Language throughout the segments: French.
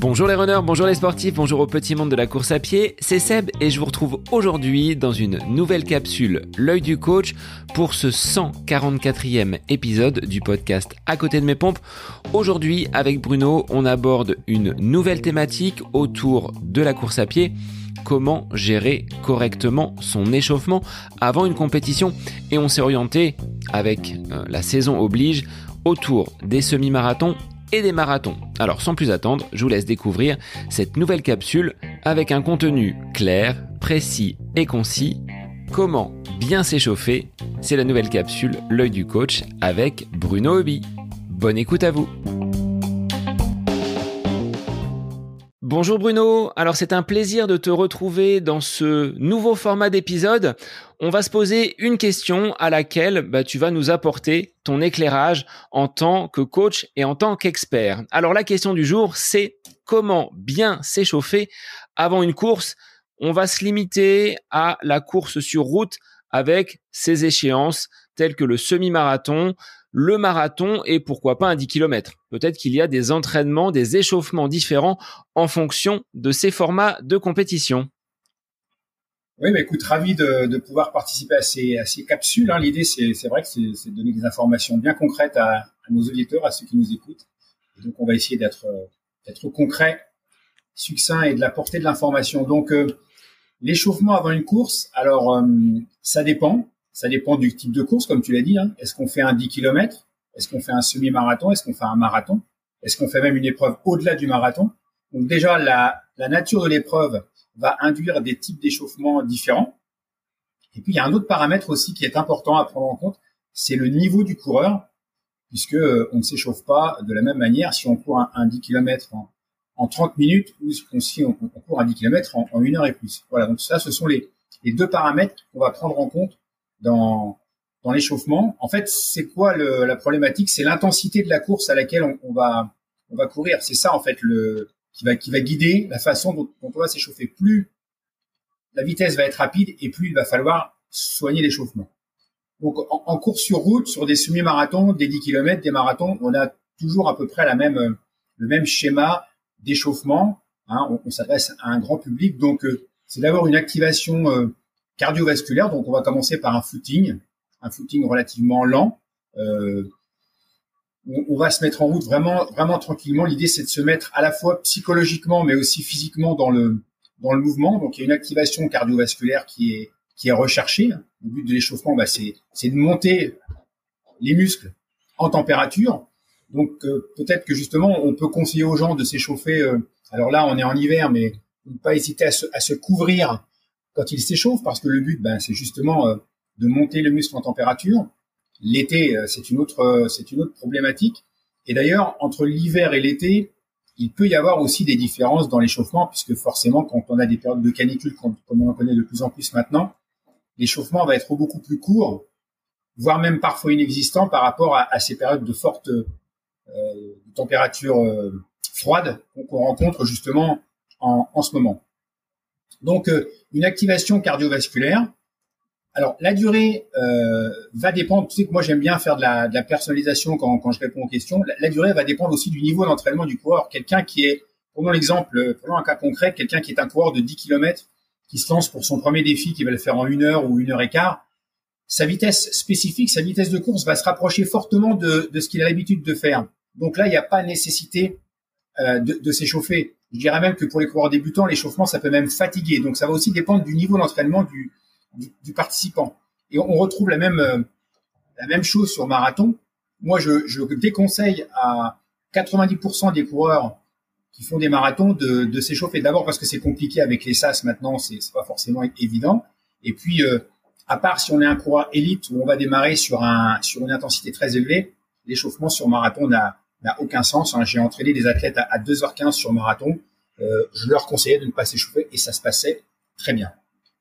Bonjour les runners, bonjour les sportifs, bonjour au petit monde de la course à pied, c'est Seb et je vous retrouve aujourd'hui dans une nouvelle capsule L'œil du coach pour ce 144e épisode du podcast À côté de mes pompes. Aujourd'hui avec Bruno, on aborde une nouvelle thématique autour de la course à pied comment gérer correctement son échauffement avant une compétition et on s'est orienté avec euh, la saison oblige autour des semi-marathons et des marathons. Alors sans plus attendre, je vous laisse découvrir cette nouvelle capsule avec un contenu clair, précis et concis. Comment bien s'échauffer C'est la nouvelle capsule L'œil du coach avec Bruno Hobby. Bonne écoute à vous Bonjour Bruno, alors c'est un plaisir de te retrouver dans ce nouveau format d'épisode. On va se poser une question à laquelle bah, tu vas nous apporter ton éclairage en tant que coach et en tant qu'expert. Alors la question du jour, c'est comment bien s'échauffer avant une course? On va se limiter à la course sur route avec ses échéances telles que le semi-marathon, le marathon et pourquoi pas un 10 km. Peut-être qu'il y a des entraînements, des échauffements différents en fonction de ces formats de compétition. Oui, mais écoute, ravi de, pouvoir participer à ces, à ces capsules. Hein. L'idée, c'est, vrai que c'est, de donner des informations bien concrètes à, nos auditeurs, à ceux qui nous écoutent. donc, on va essayer d'être, d'être concret, succinct et de la portée de l'information. Donc, euh, l'échauffement avant une course, alors, euh, ça dépend. Ça dépend du type de course, comme tu l'as dit. Hein. Est-ce qu'on fait un 10 km Est-ce qu'on fait un semi-marathon? Est-ce qu'on fait un marathon? Est-ce qu'on fait même une épreuve au-delà du marathon? Donc déjà, la, la nature de l'épreuve va induire des types d'échauffement différents. Et puis, il y a un autre paramètre aussi qui est important à prendre en compte, c'est le niveau du coureur, puisque euh, on ne s'échauffe pas de la même manière si on court un, 10 km en, en, 30 minutes ou si on, court un 10 km en, une heure et plus. Voilà, donc ça, ce sont les deux paramètres qu'on va prendre en compte dans, dans l'échauffement. En fait, c'est quoi le, la problématique? C'est l'intensité de la course à laquelle on, va, on va courir. C'est ça, en fait, le, qui, va, qui va guider la façon dont, on va s'échauffer. Plus la vitesse va être rapide et plus il va falloir soigner l'échauffement. Donc, en, en, course sur route, sur des semi-marathons, des 10 km, des marathons, on a toujours à peu près la même, le même schéma d'échauffement. Hein, on, on s'adresse à un grand public, donc euh, c'est d'avoir une activation euh, cardiovasculaire. Donc, on va commencer par un footing, un footing relativement lent. Euh, on, va se mettre en route vraiment, vraiment tranquillement. L'idée, c'est de se mettre à la fois psychologiquement, mais aussi physiquement dans le dans le mouvement. Donc, il y a une activation cardiovasculaire qui est qui est recherchée. Le but de l'échauffement, bah, c'est c'est de monter les muscles en température. Donc, euh, peut-être que justement, on peut conseiller aux gens de s'échauffer. Euh, alors là, on est en hiver, mais ne pas hésiter à se, à se couvrir quand il s'échauffe, parce que le but, ben, c'est justement euh, de monter le muscle en température. L'été, euh, c'est une autre, euh, c'est une autre problématique. Et d'ailleurs, entre l'hiver et l'été, il peut y avoir aussi des différences dans l'échauffement, puisque forcément, quand on a des périodes de canicule, comme, on en connaît de plus en plus maintenant, l'échauffement va être beaucoup plus court, voire même parfois inexistant par rapport à, ces périodes de forte température froide qu'on rencontre justement en, en ce moment. Donc, euh, une activation cardiovasculaire. Alors, la durée euh, va dépendre. Tu sais que moi, j'aime bien faire de la, personnalisation quand, je réponds aux questions. La, durée va dépendre aussi du niveau d'entraînement du coureur. Quelqu'un qui est, prenons l'exemple, prenons un cas concret, quelqu'un qui est un coureur de 10 km, qui se lance pour son premier défi, qui va le faire en une heure ou une heure et quart, sa vitesse spécifique, sa vitesse de course va se rapprocher fortement de, ce qu'il a l'habitude de faire. Donc là, il n'y a pas nécessité euh, de s'échauffer. Je dirais même que pour les coureurs débutants, l'échauffement, ça peut même fatiguer. Donc, ça va aussi dépendre du niveau d'entraînement du, du, participant. Et on, retrouve la même, euh, la même chose sur marathon. Moi, je, je déconseille à 90% des coureurs qui font des marathons de, de s'échauffer. D'abord parce que c'est compliqué avec les SAS maintenant, c'est pas forcément évident. Et puis, euh, à part si on est un coureur élite où on va démarrer sur, un, sur une intensité très élevée, l'échauffement sur marathon n'a n'a aucun sens. Hein. J'ai entraîné des athlètes à, 2h15 sur marathon. Euh, je leur conseillais de ne pas s'échauffer et ça se passait très bien.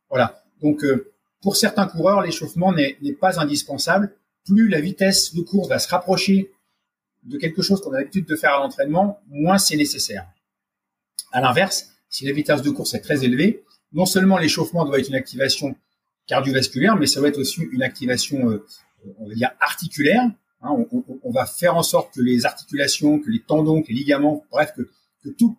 Voilà. Donc, euh, pour certains coureurs, l'échauffement n'est pas indispensable. Plus la vitesse de course va se rapprocher de quelque chose qu'on a l'habitude de faire à l'entraînement, moins c'est nécessaire. À l'inverse, si la vitesse de course est très élevée, non seulement l'échauffement doit être une activation cardiovasculaire, mais ça doit être aussi une activation, euh, on va dire, articulaire, Hein, on, va faire en sorte que les articulations, que les tendons, que les ligaments, bref, que, tout,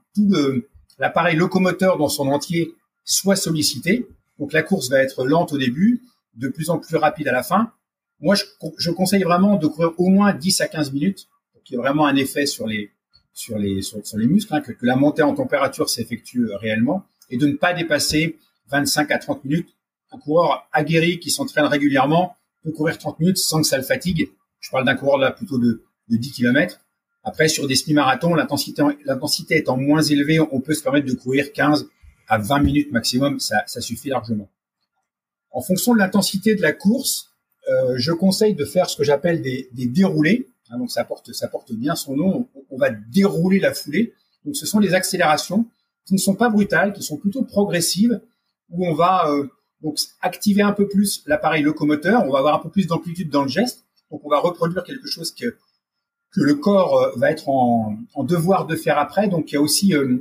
l'appareil locomoteur dans son entier soit sollicité. Donc la course va être lente au début, de plus en plus rapide à la fin. Moi, je, conseille vraiment de courir au moins 10 à 15 minutes pour qu'il y ait vraiment un effet sur les, sur les, sur, les muscles, hein, que, que, la montée en température s'effectue réellement et de ne pas dépasser 25 à 30 minutes. Un coureur aguerri qui s'entraîne régulièrement peut courir 30 minutes sans que ça le fatigue. Je parle d'un coureur là plutôt de, de 10 km. Après, sur des semi-marathons, l'intensité, l'intensité étant moins élevée, on peut se permettre de courir 15 à 20 minutes maximum. Ça, suffit largement. En fonction de l'intensité de la course, euh, je conseille de faire ce que j'appelle des, des déroulés. Hein, donc ça porte, ça porte bien son nom. On, va dérouler la foulée. Donc ce sont des accélérations qui ne sont pas brutales, qui sont plutôt progressives, où on va euh, donc activer un peu plus l'appareil locomoteur, on va avoir un peu plus d'amplitude dans le geste, donc on va reproduire quelque chose que que le corps euh, va être en, devoir de faire après. Donc il y a aussi euh,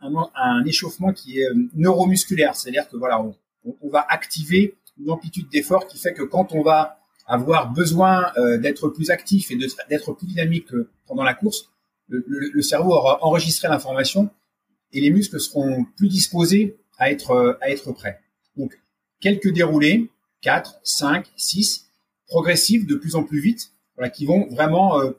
un, échauffement qui est neuromusculaire, c'est-à-dire que voilà, on, va activer une amplitude d'effort qui fait que quand on va avoir besoin d'être plus actif et d'être plus dynamique pendant la course, le, le, le cerveau aura enregistré l'information et les muscles seront plus disposés à être, à être prêts. Donc, quelques déroulés, 4, 5, 6, progressifs de plus en plus vite, qui vont vraiment euh,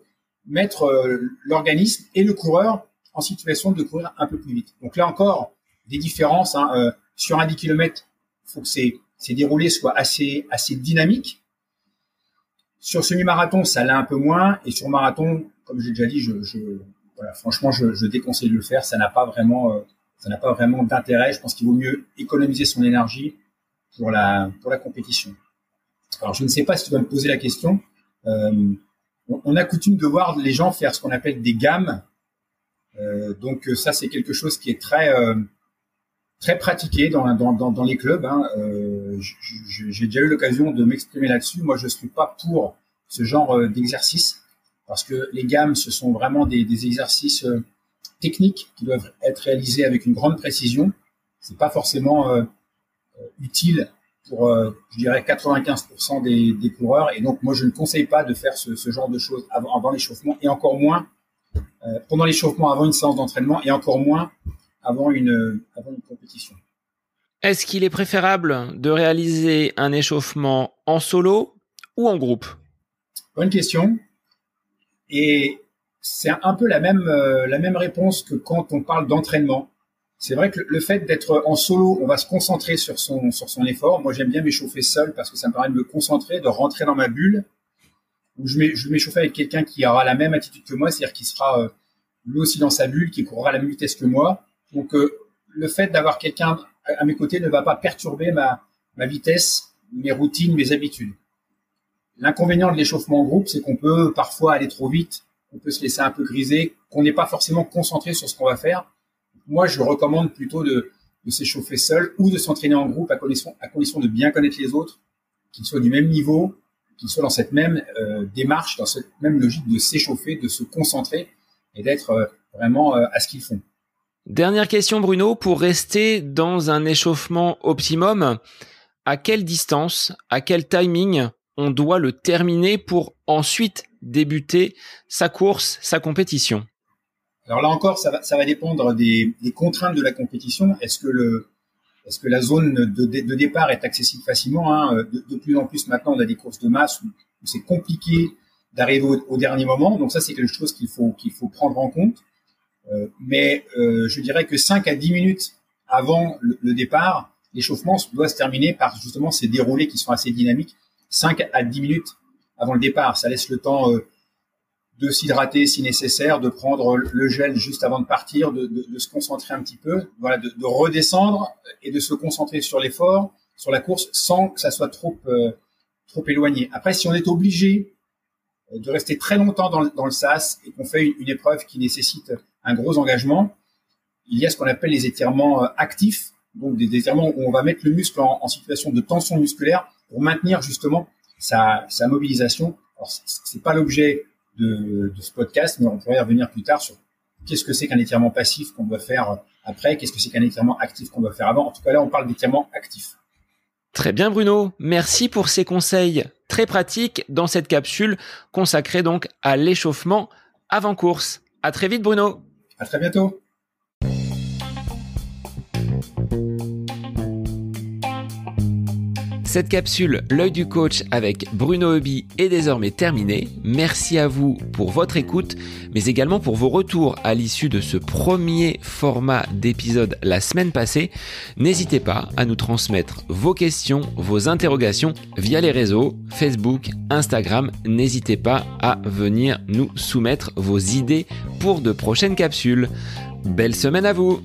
mettre euh, l'organisme et le coureur en situation de courir un peu plus vite. Donc là encore, des différences. Hein, euh, sur un 10 km, il faut que ces, ces déroulés soient assez, assez dynamiques. Sur semi-marathon, ça l'est un peu moins. Et sur marathon, comme j'ai déjà dit, je, je, voilà, franchement, je, déconseille de le faire. Ça n'a pas vraiment, vraiment d'intérêt. Je pense qu'il vaut mieux économiser son énergie pour la pour la compétition. Alors, je ne sais pas si tu vas me poser la question. Euh, on, a coutume de voir les gens faire ce qu'on appelle des gammes. Euh, donc ça, c'est quelque chose qui est très euh, très pratiqué dans, dans, dans, les clubs. Hein. Euh, j'ai déjà eu l'occasion de m'exprimer là-dessus. Moi, je suis pas pour ce genre d'exercice parce que les gammes, ce sont vraiment des, des exercices euh, techniques qui doivent être réalisés avec une grande précision. C'est pas forcément euh, euh utile pour, euh, je dirais, 95% des, des, coureurs. Et donc, moi, je ne conseille pas de faire ce, ce genre de choses avant, avant l'échauffement, et encore moins euh, pendant l'échauffement, avant une séance d'entraînement, et encore moins avant une, avant une compétition. Est-ce qu'il est préférable de réaliser un échauffement en solo ou en groupe? Bonne question. Et c'est un peu la même, euh, la même réponse que quand on parle d'entraînement. C'est vrai que le fait d'être en solo, on va se concentrer sur son, sur son effort. Moi, j'aime bien m'échauffer seul parce que ça me permet de me concentrer, de rentrer dans ma bulle. Où je vais, m'échauffer avec quelqu'un qui aura la même attitude que moi, c'est-à-dire qui sera euh, lui aussi dans sa bulle, qui courra à la même vitesse que moi. Donc, euh, le fait d'avoir quelqu'un à mes côtés ne va pas perturber ma, ma vitesse, mes routines, mes habitudes. L'inconvénient de l'échauffement en groupe, c'est qu'on peut parfois aller trop vite, on peut se laisser un peu griser, qu'on n'est pas forcément concentré sur ce qu'on va faire. Moi, je recommande plutôt de, s'échauffer seul ou de s'entraîner en groupe à condition, de bien connaître les autres, qu'ils soient du même niveau, qu'ils soient dans cette même euh, démarche, dans cette même logique de s'échauffer, de se concentrer et d'être euh, vraiment euh, à ce qu'ils font. Dernière question Bruno, pour rester dans un échauffement optimum, à quelle distance, à quel timing on doit le terminer pour ensuite débuter sa course, sa compétition? Alors là encore, ça va, ça va dépendre des, des, contraintes de la compétition. Est-ce que le est-ce que la zone de, départ est accessible facilement hein de, de, plus en plus maintenant, on a des courses de masse où, c'est compliqué d'arriver au, dernier moment. Donc ça, c'est quelque chose qu'il faut qu'il faut prendre en compte. Euh, mais euh, je dirais que 5 à 10 minutes avant le, le départ, l'échauffement doit se terminer par justement ces déroulés qui sont assez dynamiques 5 à 10 minutes avant le départ. Ça laisse le temps euh, de s'hydrater si nécessaire, de prendre le gel juste avant de partir, de, de, de se concentrer un petit peu, voilà, de, de, redescendre et de se concentrer sur l'effort, sur la course, sans que ça soit trop euh, trop éloigné. Après, si on est obligé euh, de rester très longtemps dans le, dans le SAS et qu'on fait une, une, épreuve qui nécessite un gros engagement, il y a ce qu'on appelle les étirements actifs, donc des étirements où on va mettre le muscle en, en situation de tension musculaire pour maintenir justement sa, sa mobilisation. Alors, c'est pas l'objet de, de, ce podcast, mais on pourrait y revenir plus tard sur qu'est-ce que c'est qu'un étirement passif qu'on doit faire après, qu'est-ce que c'est qu'un étirement actif qu'on doit faire avant. En tout cas, là, on parle d'étirement actif. Très bien Bruno, merci pour ces conseils très pratiques dans cette capsule consacrée donc à l'échauffement avant course. À très vite Bruno. À très bientôt. Cette capsule L'œil du coach avec Bruno Hobby est désormais terminée. Merci à vous pour votre écoute, mais également pour vos retours à l'issue de ce premier format d'épisode la semaine passée. N'hésitez pas à nous transmettre vos questions, vos interrogations via les réseaux Facebook, Instagram. N'hésitez pas à venir nous soumettre vos idées pour de prochaines capsules. Belle semaine à vous